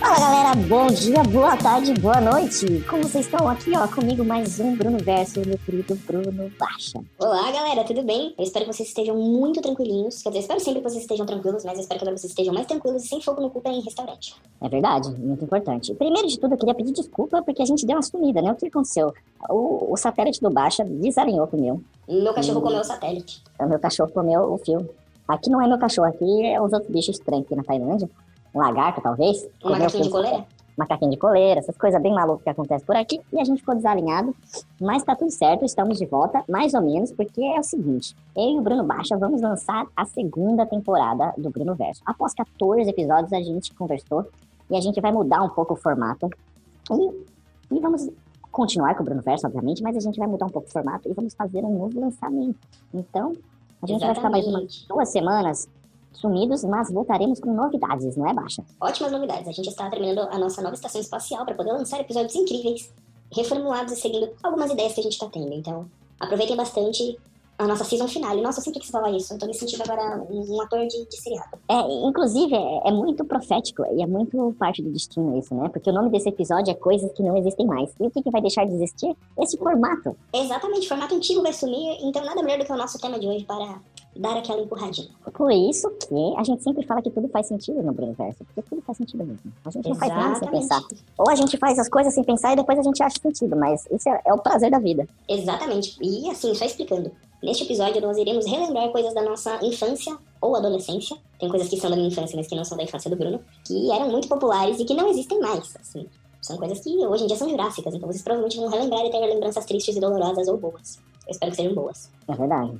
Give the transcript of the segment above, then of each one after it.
Fala galera, bom dia, boa tarde, boa noite. Como vocês estão aqui, ó, comigo mais um Bruno Verso, meu querido Bruno Baixa. Olá, galera, tudo bem? Eu espero que vocês estejam muito tranquilinhos. Quer dizer, espero sempre que vocês estejam tranquilos, mas eu espero que agora vocês estejam mais tranquilos e sem fogo no cu em restaurante. É verdade, muito importante. Primeiro de tudo, eu queria pedir desculpa porque a gente deu uma sumida, né? O que aconteceu? O, o satélite do Baixa desalinhou com o meu. Meu cachorro comeu o satélite. O meu cachorro comeu o fio. Aqui não é meu cachorro, aqui é os outros bichos estranhos aqui na Tailândia. Um lagarto, talvez. Um macaquinho de coleira? macaquinho de coleira, essas coisas bem malucas que acontecem por aqui, e a gente ficou desalinhado, mas tá tudo certo, estamos de volta, mais ou menos, porque é o seguinte, eu e o Bruno Baixa vamos lançar a segunda temporada do Bruno Verso. Após 14 episódios, a gente conversou, e a gente vai mudar um pouco o formato, e, e vamos continuar com o Bruno Verso, obviamente, mas a gente vai mudar um pouco o formato, e vamos fazer um novo lançamento. Então, a gente vai ficar mais umas Exatamente. duas semanas sumidos, mas voltaremos com novidades, não é, Baixa? Ótimas novidades. A gente está terminando a nossa nova estação espacial para poder lançar episódios incríveis, reformulados e seguindo algumas ideias que a gente está tendo. Então, aproveitem bastante a nossa season finale. Nossa, eu sempre quis falar isso. Eu tô me sentindo agora um, ator de, de seriado. É, inclusive, é, é muito profético e é muito parte do destino isso, né? Porque o nome desse episódio é Coisas que Não Existem Mais. E o que, que vai deixar de existir? Esse formato. Exatamente, o formato antigo vai sumir, então nada melhor do que o nosso tema de hoje para dar aquela empurradinha. Por isso que a gente sempre fala que tudo faz sentido no Brunoverso. Porque tudo faz sentido mesmo. A gente não faz nada sem Exatamente. pensar. Ou a gente faz as coisas sem pensar e depois a gente acha sentido. Mas isso é, é o prazer da vida. Exatamente. E assim, só explicando. Neste episódio, nós iremos relembrar coisas da nossa infância ou adolescência. Tem coisas que são da minha infância, mas que não são da infância do Bruno. Que eram muito populares e que não existem mais, assim. São coisas que hoje em dia são jurássicas. Então vocês provavelmente vão relembrar e ter lembranças tristes e dolorosas ou boas. Eu espero que sejam boas. É verdade.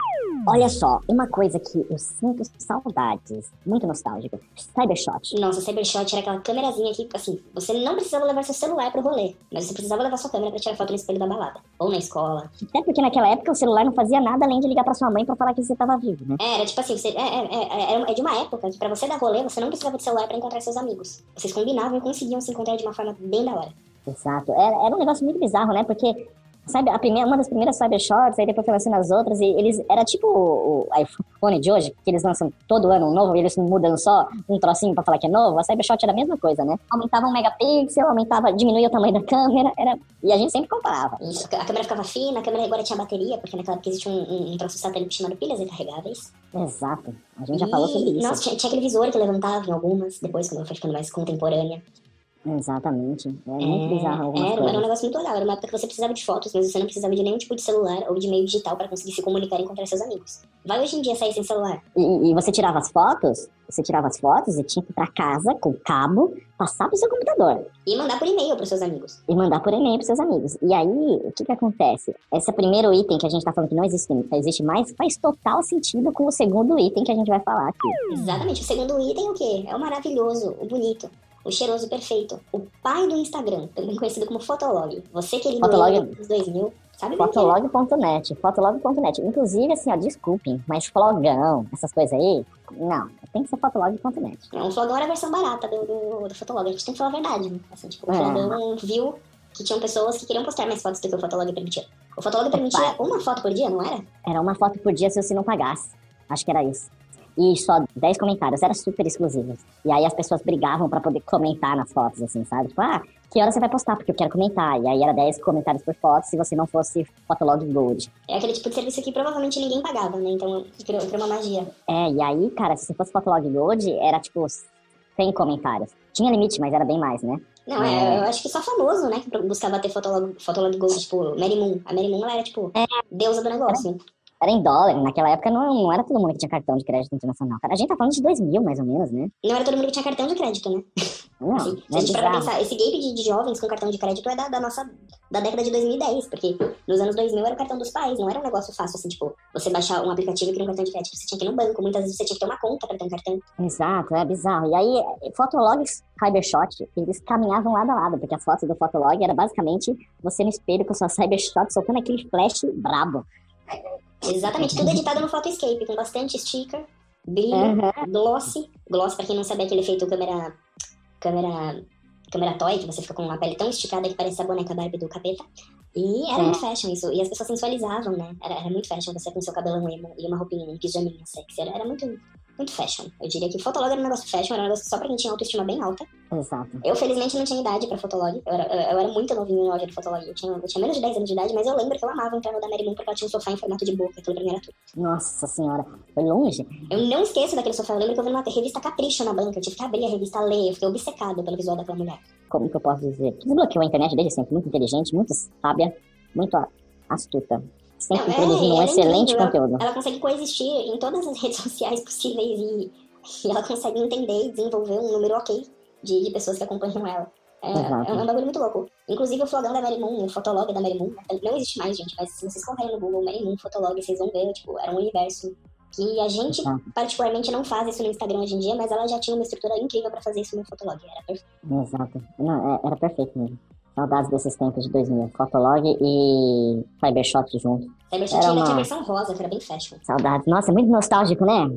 Olha só, uma coisa que eu sinto saudades, muito nostálgico. Cybershot. Nossa, Cybershot era aquela câmerazinha que, assim, você não precisava levar seu celular pro rolê. Mas você precisava levar sua câmera pra tirar foto no espelho da balada. Ou na escola. Até porque naquela época o celular não fazia nada além de ligar pra sua mãe pra falar que você tava vivo, né? É, era tipo assim, você, é, é, é, é- é de uma época que pra você dar rolê, você não precisava de celular pra encontrar seus amigos. Vocês combinavam e conseguiam se encontrar de uma forma bem da hora. Exato. Era, era um negócio muito bizarro, né? Porque, sabe, a primeira, uma das primeiras cybershots, aí depois foi lançando as outras, e eles. Era tipo o, o iPhone de hoje, que eles lançam todo ano um novo, e eles mudam só um trocinho pra falar que é novo. A cybershot era a mesma coisa, né? Aumentava um megapixel, aumentava, diminuía o tamanho da câmera, era. E a gente sempre comparava. Isso, a câmera ficava fina, a câmera agora tinha bateria, porque naquela época existia um, um, um troço satélite chamado pilhas recarregáveis. Exato. A gente já E, falou sobre isso. Nossa, tinha, tinha aquele visor que levantava em algumas, depois quando ela foi ficando mais contemporânea. Exatamente. É muito bizarro algumas era, era um coisas. negócio muito legal. Era uma época que você precisava de fotos, mas você não precisava de nenhum tipo de celular ou de meio digital para conseguir se comunicar e encontrar seus amigos. Vai hoje em dia sair sem celular. E, e você tirava as fotos, você tirava as fotos e tinha que ir pra casa com cabo, passar pro seu computador. E mandar por e-mail pros seus amigos. e mandar por e-mail pros seus amigos. E aí, o que que acontece? Esse primeiro item que a gente tá falando que não existe, existe mais, faz total sentido com o segundo item que a gente vai falar aqui. Exatamente. O segundo item é o quê? É o maravilhoso, o bonito, o cheiroso perfeito. O pai do Instagram, também conhecido como Fotolog. Você que é Fotolog. lindo dos 2000, sabe é. Fotolog.net, fotolog.net. Inclusive, assim, ó, desculpem, mas flogão, essas coisas aí, não, tem que ser fotolog.net. É, um flogão era a versão barata do, do, do Fotolog. A gente tem que falar a verdade, né? Assim, tipo, o É. flogão viu que tinham pessoas que queriam postar mais fotos do que o Fotolog permitia. O Fotolog permitia uma foto por dia, não era? Era uma foto por dia se você não pagasse. Acho que era isso. E só 10 comentários, era super exclusivo. E aí as pessoas brigavam pra poder comentar nas fotos, assim, sabe? Tipo, ah, que hora você vai postar? Porque eu quero comentar. E aí era 10 comentários por foto se você não fosse Fotolog Gold. É aquele tipo de serviço que provavelmente ninguém pagava, né? Então criou, criou uma magia. É, e aí, cara, se fosse Fotolog Gold, era tipo 100 comentários. Tinha limite, mas era bem mais, né? Não, é, eu acho que só famoso, né? Que buscava ter Fotolog, Fotolog Gold, tipo, Mary Moon. A Mary Moon, ela era, tipo, deusa do negócio. Era em dólar, naquela época não, não era todo mundo que tinha cartão de crédito internacional. Cara, a gente tá falando de 2000, mais ou menos, né? Não era todo mundo que tinha cartão de crédito, né? Não, Assim, se é a gente parar pra pensar, esse gap de, de jovens com cartão de crédito é da, da nossa da década de 2010, porque nos anos 2000 era o cartão dos pais, não era um negócio fácil, assim, tipo, você baixar um aplicativo e criar um cartão de crédito, você tinha que ir no banco, muitas vezes você tinha que ter uma conta pra ter um cartão. Exato, é bizarro. E aí, Fotologs Cybershot, eles caminhavam lado a lado, porque as fotos do Fotolog era basicamente você no espelho com sua Cybershot soltando aquele flash brabo. Exatamente, tudo editado no Photoscape, com bastante sticker, brilho, Uhum. gloss. Gloss, pra quem não sabe, é aquele efeito câmera. câmera. câmera toy, que você fica com uma pele tão esticada que parece a boneca Barbie do capeta. E era É. muito fashion isso. E as pessoas sensualizavam, né? Era, era muito fashion você com seu cabelão emo e uma roupinha, um pijaminha sexy. Era, era muito, muito fashion. Eu diria que fotolog era um negócio fashion, era um negócio só pra quem tinha autoestima bem alta. Exato. Eu, felizmente, não tinha idade pra fotolog. Eu era, eu, eu era muito novinho no auge do fotolog. Eu tinha, eu tinha menos de 10 anos de idade, mas eu lembro que eu amava entrar no da Mary Moon porque ela tinha um sofá em formato de boca. Aquilo pra mim era tudo. Nossa senhora. Foi longe. Eu não esqueço daquele sofá. Eu lembro que eu vi uma revista Capricho na banca. Eu tive que abrir a revista, ler. Eu fiquei obcecada pelo visual daquela mulher. Como que eu posso dizer? Desbloqueou a internet desde sempre. Muito inteligente, muito sábia, muito astuta. Sempre Não, é, produzindo um ela é excelente incrível. conteúdo. Ela consegue coexistir em todas as redes sociais possíveis e, e ela consegue entender e desenvolver um número ok de, de pessoas que acompanham ela. É, é um bagulho muito louco. Inclusive o flogão da Mary Moon, o fotolog da Mary Moon, não existe mais, gente, mas se vocês colocarem no Google Mary Moon Fotolog, vocês vão ver, tipo, era um universo que a gente Exato. particularmente não faz isso no Instagram hoje em dia, mas ela já tinha uma estrutura incrível pra fazer isso no Fotolog. Era perfeito. Exato. Não, é- era perfeito mesmo. Saudades desses tempos de 2000. Fotolog e Cybershot junto. Cybershot Era uma- tinha versão rosa, que era bem fashion. Saudades. Nossa, é muito nostálgico, né?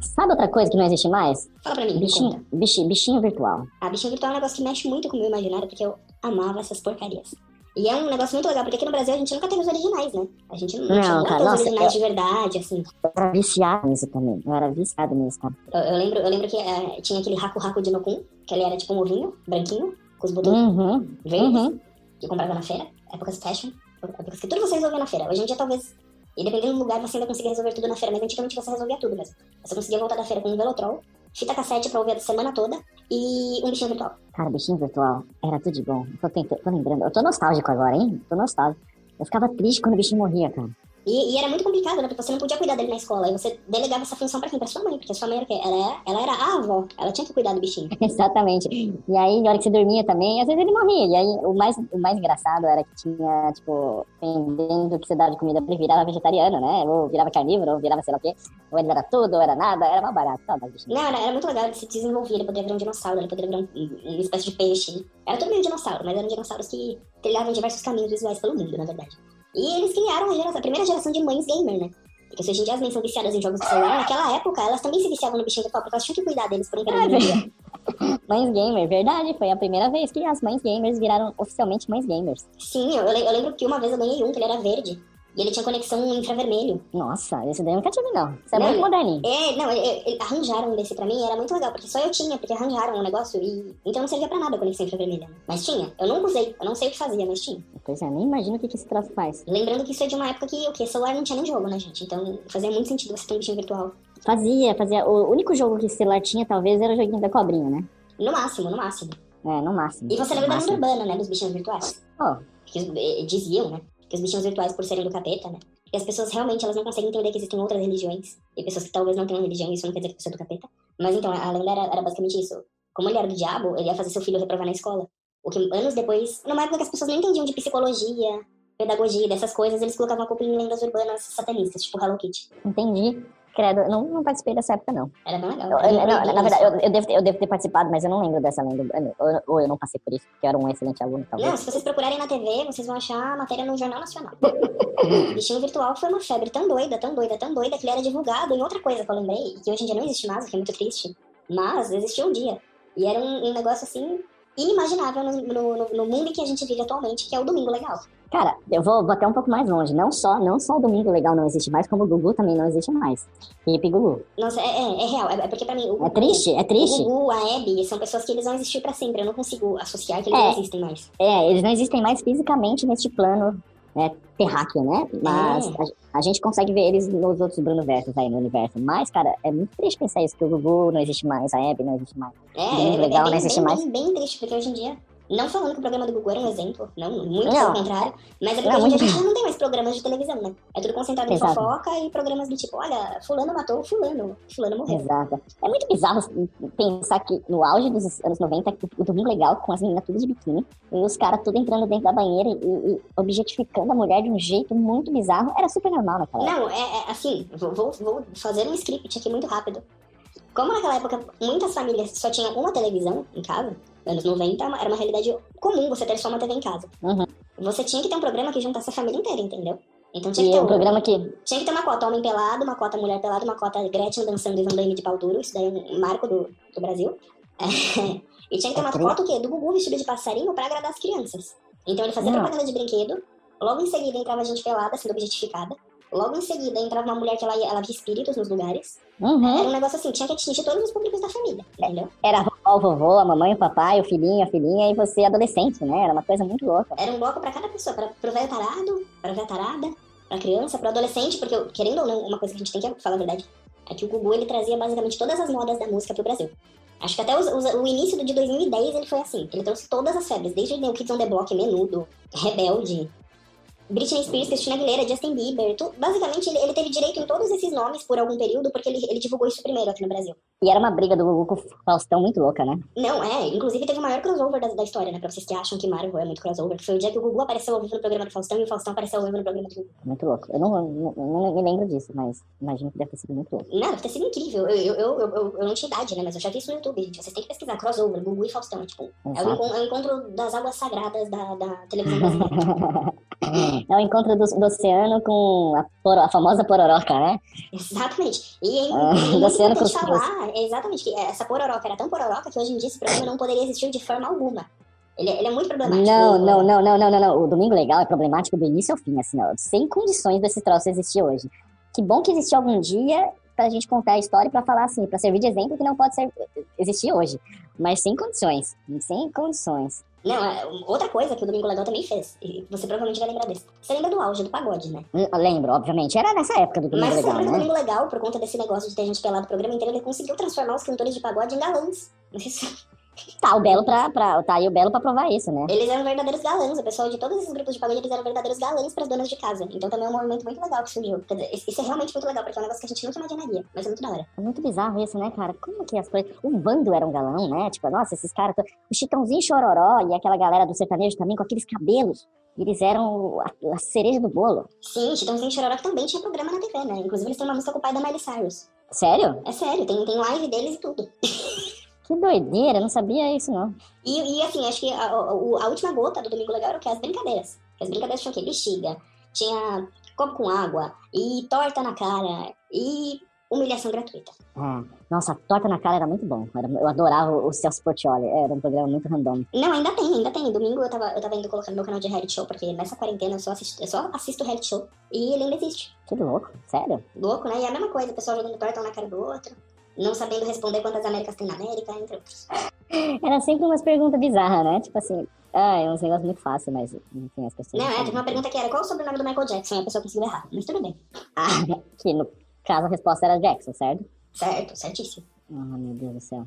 Sabe outra coisa que não existe mais? Fala pra mim. Bichinho, bichi- bichinho virtual. A bichinho virtual é um negócio que mexe muito com o meu imaginário, porque eu amava essas porcarias. E é um negócio muito legal, porque aqui no Brasil a gente nunca teve os originais, né? A gente não, Não, chegou a cara, os originais eu- de verdade, assim. Eu era viciado nisso também. Eu era viciado nisso, cara. Eu, eu lembro, eu lembro que eh, tinha aquele Haku Haku de Nokun, que ele era tipo um ovinho, branquinho, com os botões Uhum. verdes, Uhum. que comprava na feira. Épocas fashion, épocas que tudo você resolvia na feira. Hoje em dia, talvez, e dependendo do lugar, você ainda conseguia resolver tudo na feira, mas antigamente você resolvia tudo mesmo. Você conseguia voltar da feira com um Velotrol, fita cassete pra ouvir a semana toda e um bichinho virtual. Cara, bichinho virtual era tudo de bom. Eu Tô, tentando, tô lembrando. Eu tô nostálgico agora, hein? Tô nostálgico. Eu ficava triste quando o bichinho morria, cara. E, e era muito complicado, né? Porque você não podia cuidar dele na escola. Aí você delegava essa função pra quem? Pra sua mãe. Porque a sua mãe era o quê? Ela era, ela era a avó. Ela tinha que cuidar do bichinho. Exatamente. E aí, na hora que você dormia também, às vezes ele morria. E aí, o mais, o mais engraçado era que tinha, tipo, dependendo do que você dava de comida, ele virava vegetariano, né? Ou virava carnívoro, ou virava sei lá o quê. Ou ele era tudo, ou era nada. Era mal barato. Saudade, bichinho. Não, era, era muito legal. Ele se desenvolvia. Ele poderia virar um dinossauro. Ele poderia virar um, um- uma espécie de peixe. Era tudo meio dinossauro. Mas eram dinossauros que trilhavam diversos caminhos visuais pelo mundo, na verdade. E eles criaram a, geração, a primeira geração de mães gamer, né? Porque se hoje em dia as mães são viciadas em jogos de celular, naquela época elas também se viciavam no bichinho virtual, porque elas tinham que cuidar deles por de dia. Mães gamer, verdade. Foi a primeira vez que as mães gamers viraram oficialmente mães gamers. Sim, eu, eu lembro que uma vez eu ganhei um, que ele era verde. E ele tinha conexão infravermelho. Nossa, esse daí eu nunca tive, não. Isso é Não, muito moderninho. É, não, e- e- e- arranjaram um desse pra mim, era muito legal, porque só eu tinha, porque arranjaram um negócio e. Então não servia pra nada a conexão infravermelha. né? Mas tinha. Eu nunca usei, eu não sei o que fazia, mas tinha. Pois é, nem imagino o que, que esse troço faz. Lembrando que isso é de uma época que o quê? Celular não tinha nem jogo, né, gente? Então fazia muito sentido você ter um bichinho virtual. Fazia, fazia. O único jogo que celular tinha, talvez, era o joguinho da cobrinha, né? No máximo, no máximo. É, no máximo. E você lembra da urbana, né, dos bichinhos virtuais? Oh, Que diziam, né? Que os bichinhos virtuais, por serem do capeta, né? E as pessoas realmente elas não conseguem entender que existem outras religiões. E pessoas que talvez não tenham religião, isso não quer dizer que pessoa é do capeta. Mas então, a lenda era, era basicamente isso. Como ele era do diabo, ele ia fazer seu filho reprovar na escola. O que anos depois, numa época que as pessoas não entendiam de psicologia, pedagogia, dessas coisas, eles colocavam a culpa em lendas urbanas satanistas, tipo Hello Kitty. entendi. Credo, eu não, não participei dessa época, não. Era bem legal. Eu- eu- não, na verdade, eu, eu devo ter, eu devo ter participado, mas eu não lembro dessa lenda. Ou eu, não passei por isso, porque eu era um excelente aluno, talvez. Não, se vocês procurarem na TV, vocês vão achar a matéria no Jornal Nacional. Bichinho virtual foi uma febre tão doida, tão doida, tão doida, que ele era divulgado em outra coisa que eu lembrei, que hoje em dia não existe mais, o que é muito triste. Mas existiu um dia. E era um, um negócio assim inimaginável no, no, no- mundo em que a gente vive atualmente, que é o Domingo Legal. Cara, eu vou, vou até um pouco mais longe. Não só, não só o Domingo Legal não existe mais, como o Gugu também não existe mais. Hip Gugu. Nossa, é, é, é real. É, é porque pra mim. O, É triste, é O triste. Gugu, a Abby, são pessoas que eles vão existir pra sempre. Eu não consigo associar que eles É. não existem mais. É, eles não existem mais fisicamente neste plano né, terráqueo, né? Mas É. a, a gente consegue ver eles nos outros Bruno Versos aí no universo. Mas, cara, é muito triste pensar isso, que o Gugu não existe mais, a Abby não existe mais. É, Domingo é, Legal é não bem, existe bem, mais. Bem, bem triste, porque hoje em dia. Não falando que o programa do Gugu era um exemplo, não, muito Não. pelo contrário. Mas é porque Não, hoje em dia não tem mais programas de televisão, né? É tudo concentrado em Exato. fofoca e programas do tipo, olha, fulano matou fulano, fulano morreu. Exato. É muito bizarro pensar que no auge dos anos 90, o Domingo Legal, com as meninas tudo de biquíni, e os caras tudo entrando dentro da banheira e, e objetificando a mulher de um jeito muito bizarro, era super normal naquela época. Não, é, é assim, vou, vou, vou fazer um script aqui muito rápido. Como naquela época muitas famílias só tinham uma televisão em casa, anos 90 era uma realidade comum você ter só uma TV em casa. Uhum. Você tinha que ter um programa que juntasse a família inteira, entendeu? Então tinha que E ter é um programa que Tinha que ter uma cota homem pelado, uma cota mulher pelada, uma cota Gretchen dançando e Van Damme de pau duro. Isso daí é um marco do, do Brasil. É, E tinha que ter uma foto o quê? do Gugu vestido de passarinho pra agradar as crianças. Então ele fazia Não. propaganda de brinquedo, logo em seguida entrava gente pelada, sendo objetificada. Logo em seguida entrava uma mulher que ela, ia- ela via espíritos nos lugares. Uhum. Era um negócio assim, tinha que atingir todos os públicos da família, entendeu? Era o vovô, a mamãe, o papai, o filhinho, a filhinha e você adolescente, né? Era uma coisa muito louca. Era um bloco pra cada pessoa, pra, pro velho tarado, pra velha tarada, pra criança, pro adolescente, porque, querendo ou não, uma coisa que a gente tem que falar a verdade, é que o Gugu, ele trazia basicamente todas as modas da música pro Brasil. Acho que até os- os- o início de 2010 ele foi assim, ele trouxe todas as febres, desde o Kids on the Block, Menudo, Rebelde, Britney Spears, Christina Aguilera, Justin Bieber, tu- basicamente ele, ele teve direito em todos esses nomes por algum período, porque ele, ele divulgou isso primeiro aqui no Brasil. E era uma briga do Gugu com o Faustão muito louca, né? Não, é, inclusive teve o maior crossover da, da história, né, pra vocês que acham que Marvel é muito crossover, que foi o dia que o Gugu apareceu ao vivo no programa do Faustão e o Faustão apareceu ao vivo no programa do Gugu. Muito louco. Eu não, não, não me lembro disso, mas imagino que deve ter sido muito louco. Não, deve ter sido incrível. Eu, eu, eu, eu, eu- não tinha idade, né? Mas eu já vi isso no YouTube, gente. Vocês têm que pesquisar. Crossover, Gugu e Faustão. Tipo, é o, é o encontro das águas sagradas da, da televisão brasileira. É o encontro do, do oceano com a, a famosa pororoca, né? exatamente. E é muito do oceano com os- é exatamente, que essa pororoca era tão pororoca que hoje em dia esse programa não poderia existir de forma alguma. Ele, ele é muito problemático. Não, não, não, não, não, não, não. O Domingo Legal é problemático do início ao fim, assim, ó. Sem condições desse troço existir hoje. Que bom que existiu algum dia pra gente contar a história pra falar assim, pra servir de exemplo que não pode ser, existir hoje. Mas sem condições. Sem condições. Não, é, outra coisa que o Domingo Legal também fez, e você provavelmente vai lembrar desse. Você lembra do auge do pagode, né? Hum, Eu lembro, obviamente. Era nessa época do Domingo Mas Legal, do né? Domingo Legal, por conta desse negócio de ter gente pelado o programa inteiro, ele conseguiu transformar os cantores de pagode em galãs. Se- Tá, o Belo pra, pra, tá aí o Belo pra provar isso, né? Eles eram verdadeiros galãs, o pessoal de todos esses grupos de pagode, eles eram verdadeiros galãs para as donas de casa. Então também é um movimento muito legal que surgiu. Quer dizer, isso é realmente muito legal, porque é um negócio que a gente nunca imaginaria, mas é muito da hora. É muito bizarro isso, né, cara? Como que as coisas. O Vando era um galão, né? Tipo, nossa, esses caras. O Chitãozinho Chororó e aquela galera do sertanejo também com aqueles cabelos. Eles eram a, a cereja do bolo. Sim, Chitãozinho Chororó que também tinha programa na TV, né? Inclusive eles têm uma música com o pai da Miley Cyrus. Sério? É sério, tem, tem live deles e tudo. Que doideira, não sabia isso, não. E, e assim, acho que a, a- a última gota do Domingo Legal era o que? As brincadeiras. As brincadeiras tinham o quê? Bexiga, tinha copo com água, e torta na cara, e humilhação gratuita. É. Nossa, a torta na cara era muito bom. Eu adorava o Celso Portioli. Era um programa muito random. Não, ainda tem, ainda tem. Domingo eu tava, eu tava indo colocando meu canal de reality show, porque nessa quarentena eu só assisto, eu só assisto reality show. E ele ainda existe. Que louco, sério? Louco, né? E é a mesma coisa, o pessoal jogando torta um na cara do outro, não sabendo responder quantas Américas tem na América, entre outros. Era sempre umas perguntas bizarras, né? Tipo assim, ah, é uns negócios muito fáceis, mas enfim, as pessoas. Não, é, teve uma pergunta que era qual o sobrenome do Michael Jackson? E a pessoa conseguiu errar. Mas tudo bem. Ah, que no caso a resposta era Jackson, certo? Certo, certíssimo. Ah, meu Deus do céu.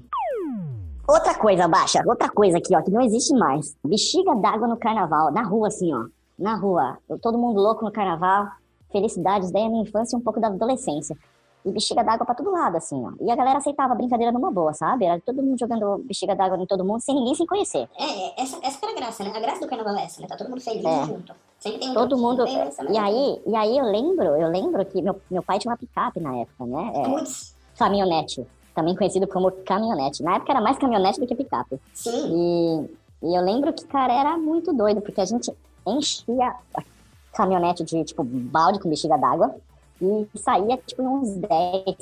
Outra coisa, Baixa, outra coisa aqui, ó, que não existe mais. Bexiga d'água no carnaval, na rua, assim, ó. Na rua. Todo mundo louco no carnaval. Felicidades daí a minha infância e um pouco da adolescência. E bexiga d'água pra todo lado, assim, ó. E a galera aceitava a brincadeira numa boa, sabe? Era todo mundo jogando bexiga d'água em todo mundo, sem ninguém se conhecer. É, é, essa, essa que era a graça, né? A graça do carnaval é essa, né? Tá todo mundo feliz É. junto. Sempre tem um Todo mundo. E aí, e aí eu lembro, eu lembro que meu, meu pai tinha uma picape na época, né? É, Putz, caminhonete. Também conhecido como caminhonete. Na época era mais caminhonete do que picape. sim. E, e eu lembro que, cara, era muito doido, porque a gente enchia a caminhonete de, tipo, balde com bexiga d'água e saía, tipo, uns 10,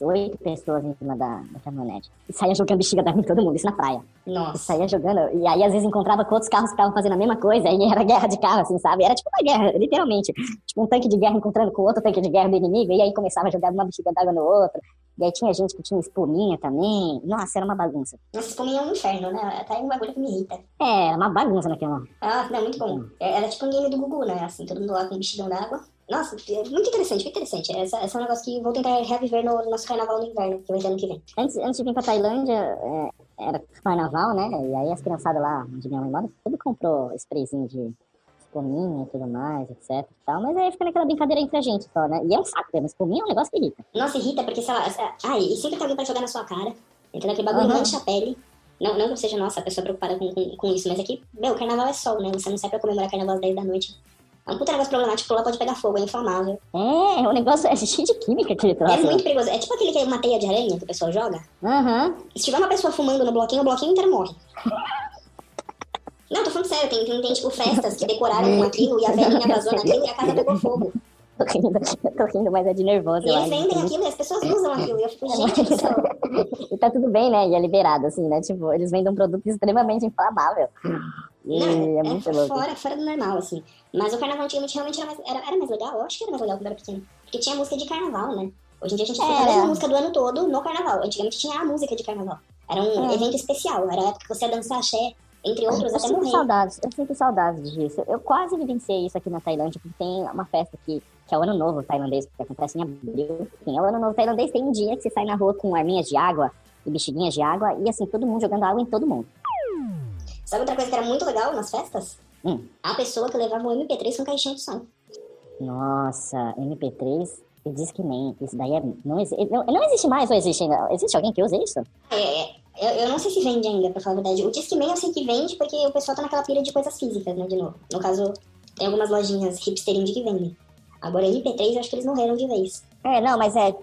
8 pessoas em cima da, da caminhonete. E saía jogando bexiga d'água em todo mundo, isso na praia. E Nossa. saía jogando, e aí às vezes encontrava com outros carros que estavam fazendo a mesma coisa, e era guerra de carro, assim, sabe? Era tipo uma guerra, literalmente. Tipo um tanque de guerra encontrando com outro tanque de guerra do inimigo, e aí começava a jogar uma bexiga d'água no outro. E aí tinha gente que tinha espuminha também. Nossa, era uma bagunça. Nossa, espuminha é um inferno, né? Tá aí um bagulho que me irrita. É, era uma bagunça naquela. Ah, não, muito bom. É- Era tipo um game do Gugu, né? Assim, todo mundo lá com um bexigão d'água. Nossa, é muito interessante, muito interessante. Essa, essa é um negócio que vou tentar reviver no nosso carnaval no inverno, que vai ser ano que vem. Antes, antes de vir pra Tailândia, é, era carnaval, né? E aí as criançadas lá, onde minha mãe mora, tudo comprou sprayzinho de espuminha e tudo mais, etc tal. Mas aí fica naquela brincadeira entre a gente só, né? E é um saco mesmo, espuminha é um negócio que irrita. Nossa, irrita, porque, sei lá, ah, e sempre tem alguém pra jogar na sua cara, entendeu? Aquele bagulho Aham. mancha a pele. Não, não que seja, nossa, a pessoa preocupada com, com, com isso, mas aqui, meu, carnaval é sol, né? Você não sai pra comemorar carnaval às 10 da noite. É um puta negócio problemático, lá pode pegar fogo, é inflamável. É, o negócio é cheio de química aquele troço. É muito perigoso. É tipo aquele que é uma teia de aranha que o pessoal joga. Aham. Se tiver uma pessoa fumando no bloquinho, o bloquinho inteiro morre. Não, tô falando sério, tem, tem, tem tipo festas que decoraram com aquilo e a velhinha vazou naquilo e a casa pegou fogo. Tô rindo, tô rindo, mas é de nervoso. E eles vendem aquilo e as pessoas usam aquilo. E eu fico, gente do céu. e tá tudo bem, né? E é liberado, assim, né? Tipo, eles vendem um produto extremamente inflamável. E Não, é é, muito é louco. fora, fora do normal, assim. Mas o carnaval antigamente realmente era mais, era, era mais legal. Eu acho que era mais legal quando era pequeno. Porque tinha música de carnaval, né? Hoje em dia a gente escuta a mesma música do ano todo no carnaval. Antigamente tinha a música de carnaval. Era um É. evento especial. Era a época que você ia dançar axé, entre outros, Eu até sinto morrer. saudades, eu sinto saudades disso. Eu quase vivenciei isso aqui na Tailândia, porque tem uma festa aqui, que é o Ano Novo tailandês, que acontece em abril. Enfim, é o Ano Novo tailandês, tem um dia que você sai na rua com arminhas de água e bexiguinhas de água, e assim, todo mundo jogando água em todo mundo. Sabe outra coisa que era muito legal nas festas? Hum. A pessoa que levava um MP3 com caixinha de som. Nossa, MP3 e Disque Man, isso daí é, não, não, não existe mais ou existe ainda? Existe alguém que usa isso? É, é, eu, eu não sei se vende ainda, pra falar a verdade. O Discman eu sei que vende porque o pessoal tá naquela pira de coisas físicas, né, de novo. No caso, tem algumas lojinhas hipster indie que vendem. Agora, MP3, eu acho que eles morreram de vez. É, não, mas é,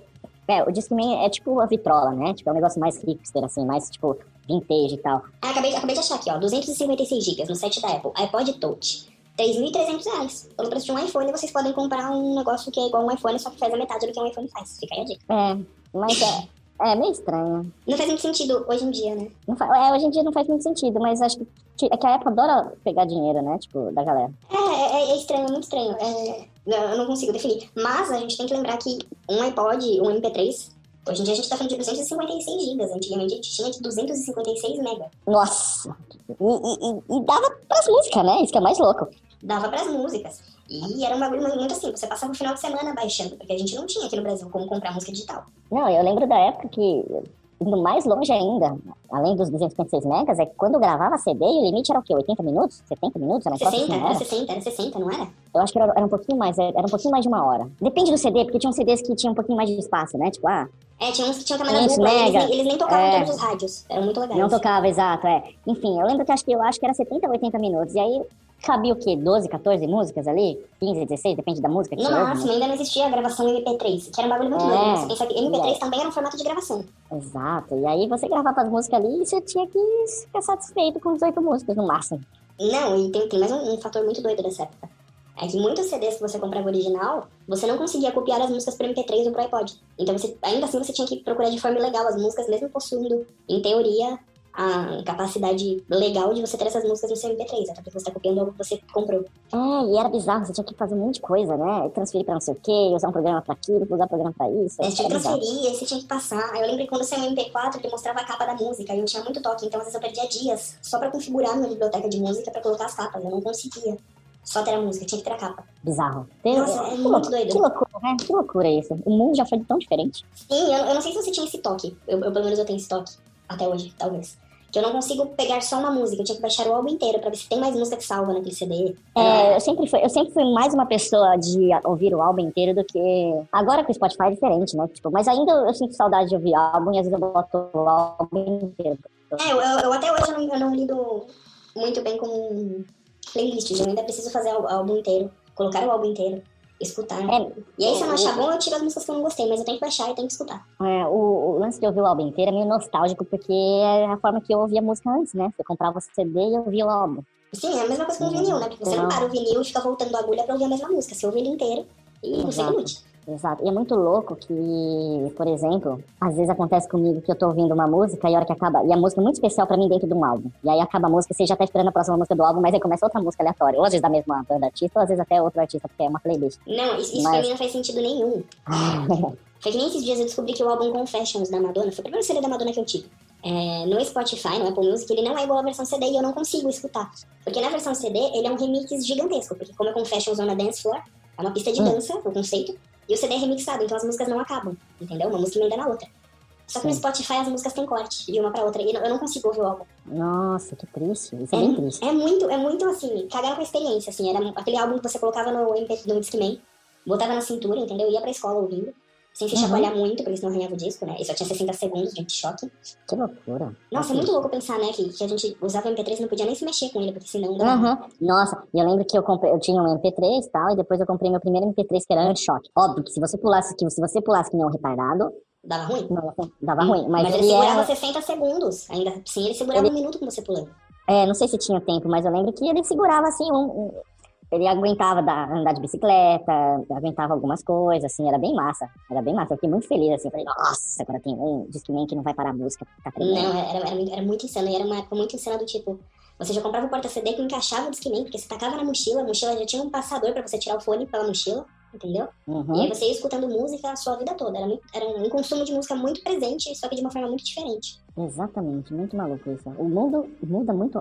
é o Discman é tipo a vitrola, né? Tipo, é um negócio mais hipster, assim, mais tipo vintage e tal. Ah, acabei, acabei de achar aqui, ó. 256 GB no site da Apple. iPod Touch. 3.300 reais. Pelo preço de um iPhone, vocês podem comprar um negócio que é igual um iPhone, só que faz a metade do que um iPhone faz. Fica aí a dica. É, mas é, é meio estranho. Não faz muito sentido hoje em dia, né? É, hoje em dia não faz muito sentido, mas acho que é que a Apple adora pegar dinheiro, né? Tipo, da galera. É, é, é estranho, é muito estranho. É, eu não consigo definir. Mas a gente tem que lembrar que um iPod, um MP3, hoje em dia a gente tá falando de 256 GB. Antigamente a gente tinha de 256 MB. Nossa! E, e- e- dava pras músicas, né? Isso que é mais louco. Dava pras músicas. E era um bagulho muito assim, você passava o final de semana baixando, porque a gente não tinha aqui no Brasil como comprar música digital. Não, eu lembro da época que, indo mais longe ainda, além dos 256 megas, é que quando eu gravava CD, o limite era o quê? 80 minutos? 70 minutos? Era um troço 60, assim, não era era? 60, era 60, não era? Eu acho que era, era um pouquinho mais, era um pouquinho mais de uma hora. Depende do CD, porque tinham CDs que tinham um pouquinho mais de espaço, né? Tipo, ah, É, tinha uns que tinham Isso, dupla, eles, mega. nem- eles nem tocavam É. todos os rádios. Eram muito legais. não tocava, exato, é. Enfim, eu lembro que acho que eu acho que era 70 ou 80 minutos. E aí cabia o quê? 12, 14 músicas ali? 15, 16, depende da música que No máximo, né? ainda não existia a gravação MP3, que era um bagulho muito É. doido. né? Você pensa que MP3 É. também era um formato de gravação. Exato. E aí você gravava as músicas ali e você tinha que ficar satisfeito com 18 músicas no máximo. Não, e tem, tem mais um, um fator muito doido dessa época. É que muitos CDs que você comprava original, você não conseguia copiar as músicas pro MP3 ou pro iPod. Então, você, ainda assim, você tinha que procurar de forma legal as músicas, mesmo possuindo, em teoria, a capacidade legal de você ter essas músicas no seu MP3, até porque você tá copiando algo que você comprou. É, e era bizarro, você tinha que fazer um monte de coisa, né? Transferir pra não sei o quê, usar um programa pra aquilo, usar um programa pra isso. Você tinha que transferir, aí você tinha que passar. Aí eu lembro que quando saiu o MP4, ele mostrava a capa da música, e eu tinha muito toque, então às vezes eu perdia dias só pra configurar minha biblioteca de música pra colocar as capas. Eu não conseguia só ter a música, tinha que ter a capa. Bizarro. Tem- Nossa, é que muito louco- doido. Que loucura, né? Que loucura isso. O mundo já foi tão diferente. Sim, eu, eu não sei se você tinha esse toque. Eu, eu, pelo menos eu tenho esse toque. Até hoje, talvez. Que eu não consigo pegar só uma música. Eu tinha que baixar o álbum inteiro pra ver se tem mais música que salva naquele CD. É, eu, sempre fui, eu sempre fui mais uma pessoa de ouvir o álbum inteiro do que. Agora com o Spotify é diferente, né? Tipo, mas ainda eu sinto saudade de ouvir álbum e às vezes eu boto o álbum inteiro. É, eu, eu- eu até hoje eu não, eu não lido muito bem com playlists. Eu ainda preciso fazer o álbum inteiro. Colocar o álbum inteiro. Escutar. É, E aí, se eu não achar bom, eu tiro as músicas que eu não gostei. Mas eu tenho que baixar e tenho que escutar. É, o, o lance de ouvir o álbum inteiro é meio nostálgico, porque é a forma que eu ouvia música antes, né? Você comprava o CD e ouvia o álbum. Sim, é a mesma coisa com o vinil, né? Porque você não Não. para o vinil e fica voltando a agulha pra ouvir a mesma música. Você ouve ele inteiro e você Exato. curte. Exato. E é muito louco que, por exemplo, às vezes acontece comigo que eu tô ouvindo uma música e a hora que acaba. E a música é muito especial pra mim dentro de um álbum. E aí acaba a música, você já tá esperando a próxima música do álbum, mas aí começa outra música aleatória. Ou às vezes da mesma banda artista, ou às vezes até outro artista, porque é uma playlist. Não, isso, isso pra Mas- mim não faz sentido nenhum. Foi que nem esses dias eu descobri que o álbum Confessions da Madonna foi o primeiro CD da Madonna que eu tive. É, no Spotify, no Apple Music, ele não é igual à versão CD e eu não consigo escutar. Porque na versão CD, ele é um remix gigantesco. Porque como é Confessions on a Dance Floor, é uma pista de Hum. dança, o conceito, e o CD é remixado, então as músicas não acabam, entendeu? Uma música emenda na outra. Só que no. Spotify as músicas têm corte de uma pra outra, e eu não consigo ouvir o álbum. Nossa, que triste. Isso é bem triste. É muito, é muito assim, cagaram com a experiência, assim, era aquele álbum que você colocava no MP no Discman, botava na cintura, entendeu? Ia pra escola ouvindo, sem se Uhum. chacoalhar muito, porque senão arranhava o disco, né? E só tinha 60 segundos de choque. Que loucura. Nossa, é muito louco pensar, né, que, que a gente usava o MP3 e não podia nem se mexer com ele, porque senão dava... Uhum. Nossa, e eu lembro que eu comprei, eu tinha um MP3 e tal, e depois eu comprei meu primeiro MP3 que era anti-choque. Óbvio que se você pulasse, que se você pulasse que nem um retardado, dava ruim. não, dava ruim. Mas, Mas, ele, ele segurava era, 60 segundos, ainda assim ele segurava um minuto com você pulando. é, não sei se tinha tempo, mas eu lembro que ele segurava assim um- ele aguentava dar- andar de bicicleta, aguentava algumas coisas, assim, era bem massa. Era bem massa. Eu fiquei muito feliz, assim. Falei, nossa, agora tem um Discman que não vai parar a música. Tá. Não, era, era, muito, era muito insano. E era uma época muito insana do tipo. Você já comprava o porta-CD que encaixava o Discman, porque você tacava na mochila, a mochila já tinha um passador pra você tirar o fone pela mochila, entendeu? Uhum. E aí você ia escutando música a sua vida toda. Era, muito- era um consumo de música muito presente, só que de uma forma muito diferente. Exatamente, muito maluco isso. O mundo muda muito.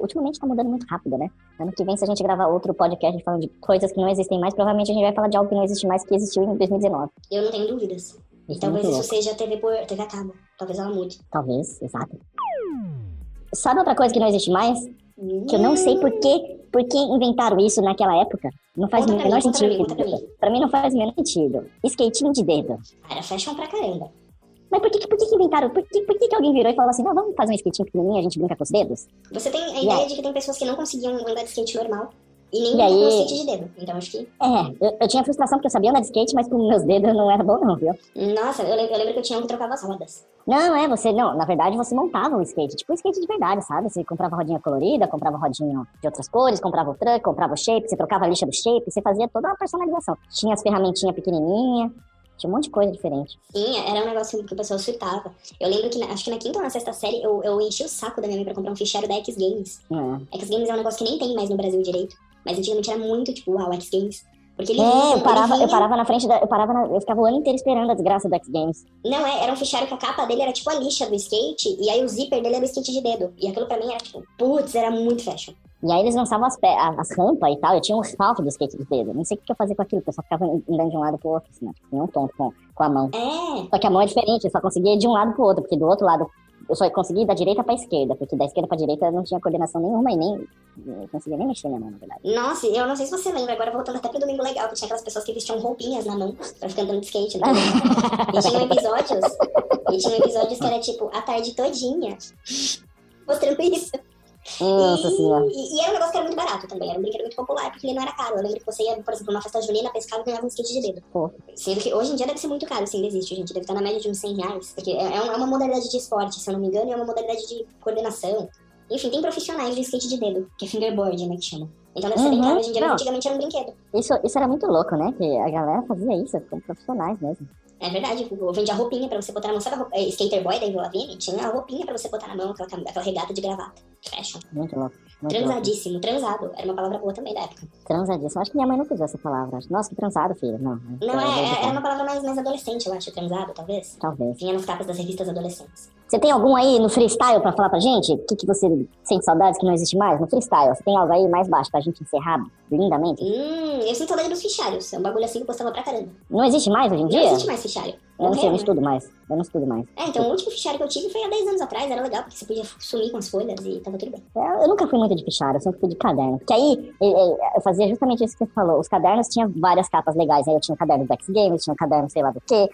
Ultimamente tá mudando muito rápido, né? Ano que vem, se a gente gravar outro podcast falando de coisas que não existem mais, provavelmente a gente vai falar de algo que não existe mais, que existiu em 2019. Eu não tenho dúvidas. E Isso é talvez isso seja TV por TV a cabo. Talvez ela mude. Talvez, exato. Sabe outra coisa que não existe mais? Que eu não sei por que, por que inventaram isso naquela época. Não faz o Conta menor mim, conta pra mim, sentido. pra mim. Pra mim não faz o menor sentido. Skatinho de dedo. Era fashion pra caramba. Mas por que, por que, que inventaram? Por que, por que, que alguém virou e falou assim, não, vamos fazer um skatinho pequenininho, a gente brinca com os dedos? Você tem a E ideia de que tem pessoas que não conseguiam andar de skate normal. E nem E aí? skate de dedo. Então acho que. É, eu, eu tinha frustração porque eu sabia andar de skate, mas com meus dedos não era bom não, viu? Nossa, eu lembro, eu lembro que eu tinha um que trocava as rodas. Não, é, você, não, na verdade você montava um skate, tipo um skate de verdade, sabe? Você comprava rodinha colorida, comprava rodinha de outras cores, comprava o truck, comprava o shape, você trocava a lixa do shape, você fazia toda uma personalização. Tinha as ferramentinhas pequenininhas, tinha um monte de coisa diferente. Sim, era um negócio que o pessoal surtava. Eu lembro que, na- acho que na quinta ou na sexta série, eu, eu enchi o saco da minha mãe pra comprar um fichário da X Games. É, X Games é um negócio que nem tem mais no Brasil direito. Mas antigamente era muito, tipo, uau, X Games. Porque ele É, vinha- eu parava, vinha- eu parava na frente da. Eu parava na- eu ficava o ano inteiro esperando a desgraça do X Games. Não, é, era um fichário que a capa dele era tipo a lixa do skate, e aí o zíper dele era o skate de dedo. E aquilo pra mim era tipo, putz, era muito fashion. E aí eles lançavam as, as rampas e tal. Eu tinha um salto do skate de dedo. Não sei o que eu fazia com aquilo, porque eu só ficava andando de um lado pro outro, assim, né? Tipo, não tonto com, com a mão. É, Só que a mão é diferente, eu só conseguia ir de um lado pro outro, porque do outro lado eu só conseguia ir da direita pra esquerda, porque da esquerda pra direita eu não tinha coordenação nenhuma e nem. Eu conseguia nem mexer minha mão, na verdade. nossa, eu não sei se você lembra, agora voltando até pro Domingo Legal, que tinha aquelas pessoas que vestiam roupinhas na mão pra ficar andando de skate, né? e tinham episódios, e tinham episódios que era tipo, a tarde todinha, mostrando isso. Nossa e, senhora. e, e era um negócio que era muito barato também, era um brinquedo muito popular, porque ele não era caro. Eu lembro que você ia, por exemplo, numa festa junina, pescava e ganhava um skate de dedo. Pô. Sendo que hoje em dia deve ser muito caro, se ainda existe, gente. Deve estar na média de uns 100 reais. Porque é, é é uma modalidade de esporte, se eu não me engano, e é uma modalidade de coordenação. Enfim, tem profissionais de skate de dedo, que é fingerboard, né, que chama. Então deve ser bem Uhum. caro hoje em dia, Não. antigamente era um brinquedo. Isso, isso era muito louco, né? Que a galera fazia isso como profissionais mesmo. É verdade, eu vendia roupinha pra você botar na mão. Sabe a roupa, é, Skater Boy da Lavigne? Tinha a roupinha pra você botar na mão, aquela, aquela regata de gravata. Fashion. Muito louco. Muito louco. Transadíssimo, transado. Era uma palavra boa também da época. Transadíssimo. Acho que minha mãe não usou essa palavra. Nossa, que transado, filho. Não. Não, é, é- era uma palavra mais, mais adolescente, eu acho, transado, talvez. Talvez. Vinha nas capas das revistas adolescentes. Você tem algum aí no freestyle pra falar pra gente? O que, que você sente saudades que não existe mais? No freestyle, você tem algo aí mais baixo pra gente encerrar lindamente? Hum, eu sinto saudade dos fichários. É um bagulho assim que eu postava pra caramba. Não existe mais hoje em Não dia? existe mais fichário. Eu não sei, eu não né? estudo mais. Eu não estudo mais. É, então o último fichário que eu tive foi há 10 anos atrás, era legal, porque você podia sumir com as folhas e tava tudo bem. Eu, eu nunca fui muito de fichário, eu sempre fui de caderno. Porque aí eh, eu fazia justamente isso que você falou. Os cadernos tinham várias capas legais. Aí eu tinha um caderno do X Games, tinha um caderno sei lá do quê.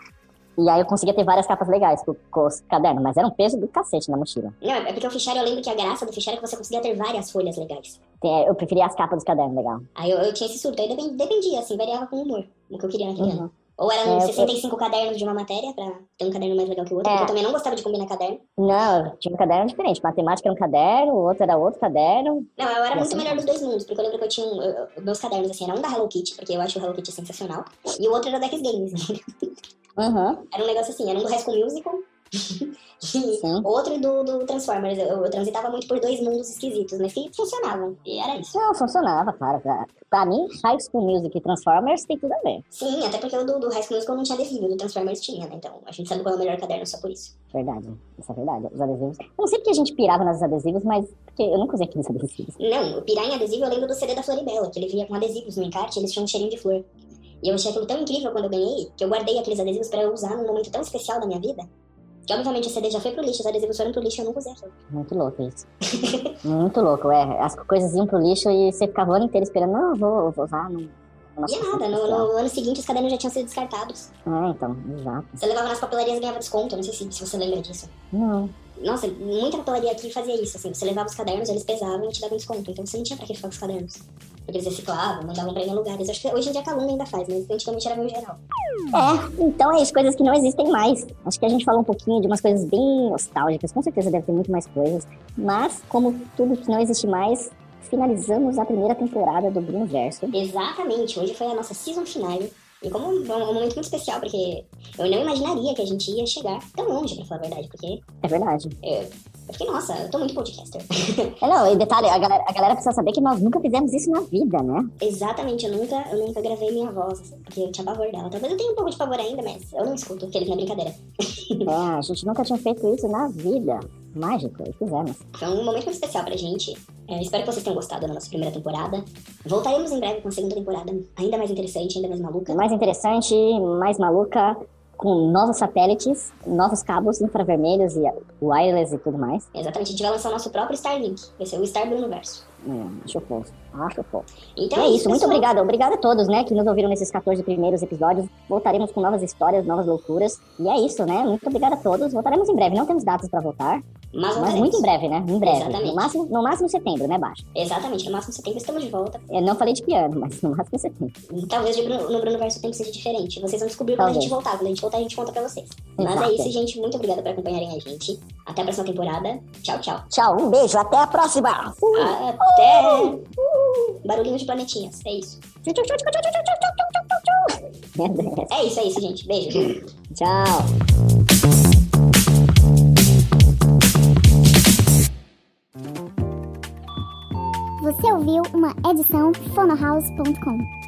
E aí eu conseguia ter várias capas legais com, com os cadernos, mas era um peso do cacete na mochila. Não, é porque o fichário, eu lembro que a graça do fichário é que você conseguia ter várias folhas legais. Tem- Eu preferia as capas dos cadernos, legal. Aí eu, eu tinha esse surto, aí depen- dependia, assim, variava com o humor, o que eu queria naquele ano. Uhum. Ou eram É, eu- 65 cadernos de uma matéria, pra ter um caderno mais legal que o outro, É. porque eu também não gostava de combinar caderno. Não, eu tinha um caderno diferente. Matemática era um caderno, o outro era outro caderno. Não, eu era É muito assim melhor dos dois mundos, porque eu lembro que eu tinha um, eu- eu- meus cadernos, assim, era um da Hello Kitty, porque eu acho o Hello Kitty sensacional, e o outro era da X Games, Uhum. Era um negócio assim, era um do High School Musical e outro do, do Transformers. Eu, eu transitava muito por dois mundos esquisitos, mas que funcionavam. E era isso. Não, funcionava, claro. Pra, pra mim, High School Music e Transformers tem tudo a ver. Sim, até porque o do, do High School Musical não tinha adesivo, do Transformers tinha, né? Então a gente sabe qual é o melhor caderno só por isso. Verdade. Isso é verdade. Os adesivos. Eu não sei porque a gente pirava nos adesivos, mas porque eu nunca usei aqueles adesivos. Não, o Piranha adesivo eu lembro do CD da Floribela, que ele vinha com adesivos no encarte eles tinham um cheirinho de flor. E eu achei aquilo tão incrível quando eu ganhei, que eu guardei aqueles adesivos pra eu usar num momento tão especial da minha vida. Que obviamente o CD já foi pro lixo, os adesivos foram pro lixo e eu nunca usei aquilo. Muito louco isso. Muito louco, é. As coisas iam pro lixo e você ficava o ano inteiro esperando. Não, eu vou, eu vou usar. Não, E é nada, no, no ano seguinte os cadernos já tinham sido descartados. É, então, exato. Você levava nas papelarias e ganhava desconto, não sei se, se você lembra disso. Não. Nossa, muita papelaria aqui fazia isso, assim. Você levava os cadernos, eles pesavam e te davam desconto. Então você não tinha pra que ficar com os cadernos. Porque eles reciclavam, mandavam pra ir em lugares. Acho que hoje em dia a Calunga ainda faz, mas antigamente era meu geral. É, então é isso, coisas que não existem mais. Acho que a gente falou um pouquinho de umas coisas bem nostálgicas, com certeza deve ter muito mais coisas. Mas, como tudo que não existe mais, finalizamos a primeira temporada do Bruno Verso. Exatamente, hoje foi a nossa season finale. E como um, um momento muito especial, porque eu não imaginaria que a gente ia chegar tão longe, pra falar a verdade, porque É verdade. eu, eu fiquei, nossa, eu tô muito podcaster. É, não, e detalhe, a galera, a galera precisa saber que nós nunca fizemos isso na vida, né? Exatamente, eu nunca, eu nunca gravei minha voz, assim, porque eu tinha pavor dela. Talvez eu tenha um pouco de pavor ainda, mas eu não escuto, aquele que não é brincadeira. É, a gente nunca tinha feito isso na vida. Mágico, e fizemos. Foi um momento muito especial pra gente. É, espero que vocês tenham gostado da nossa primeira temporada. Voltaremos em breve com a segunda temporada, ainda mais interessante, ainda mais maluca. Mais interessante, mais maluca, com novos satélites, novos cabos infravermelhos e wireless e tudo mais. Exatamente, a gente vai lançar o nosso próprio Starlink, vai ser o Star Bruno Verso. É, acho fofo, acho fofo. Então é isso, muito obrigada. Obrigada a todos, né, que nos ouviram nesses 14 primeiros episódios. Voltaremos com novas histórias, novas loucuras. E é isso, né? Muito obrigada a todos. Voltaremos em breve. Não temos datas pra voltar, Mas, mas muito em breve, né? Em breve. Exatamente. No máximo, no máximo setembro, né, Baixo? Exatamente, no máximo setembro estamos de volta. Eu não falei de piano, mas no máximo setembro. Talvez Bruno- no Bruno Verso tempo seja diferente. Vocês vão descobrir quando a Talvez. gente voltar. Quando a gente voltar, a gente conta pra vocês. Mas Exato. é isso, gente. Muito obrigada por acompanharem a gente. Até a próxima temporada. Tchau, tchau. Tchau, um beijo, até a próxima! Fui. Até! Barulhinho de planetinhas. É isso. É isso, é isso, gente. Beijo. Tchau. Você ouviu uma edição fonohouse.com.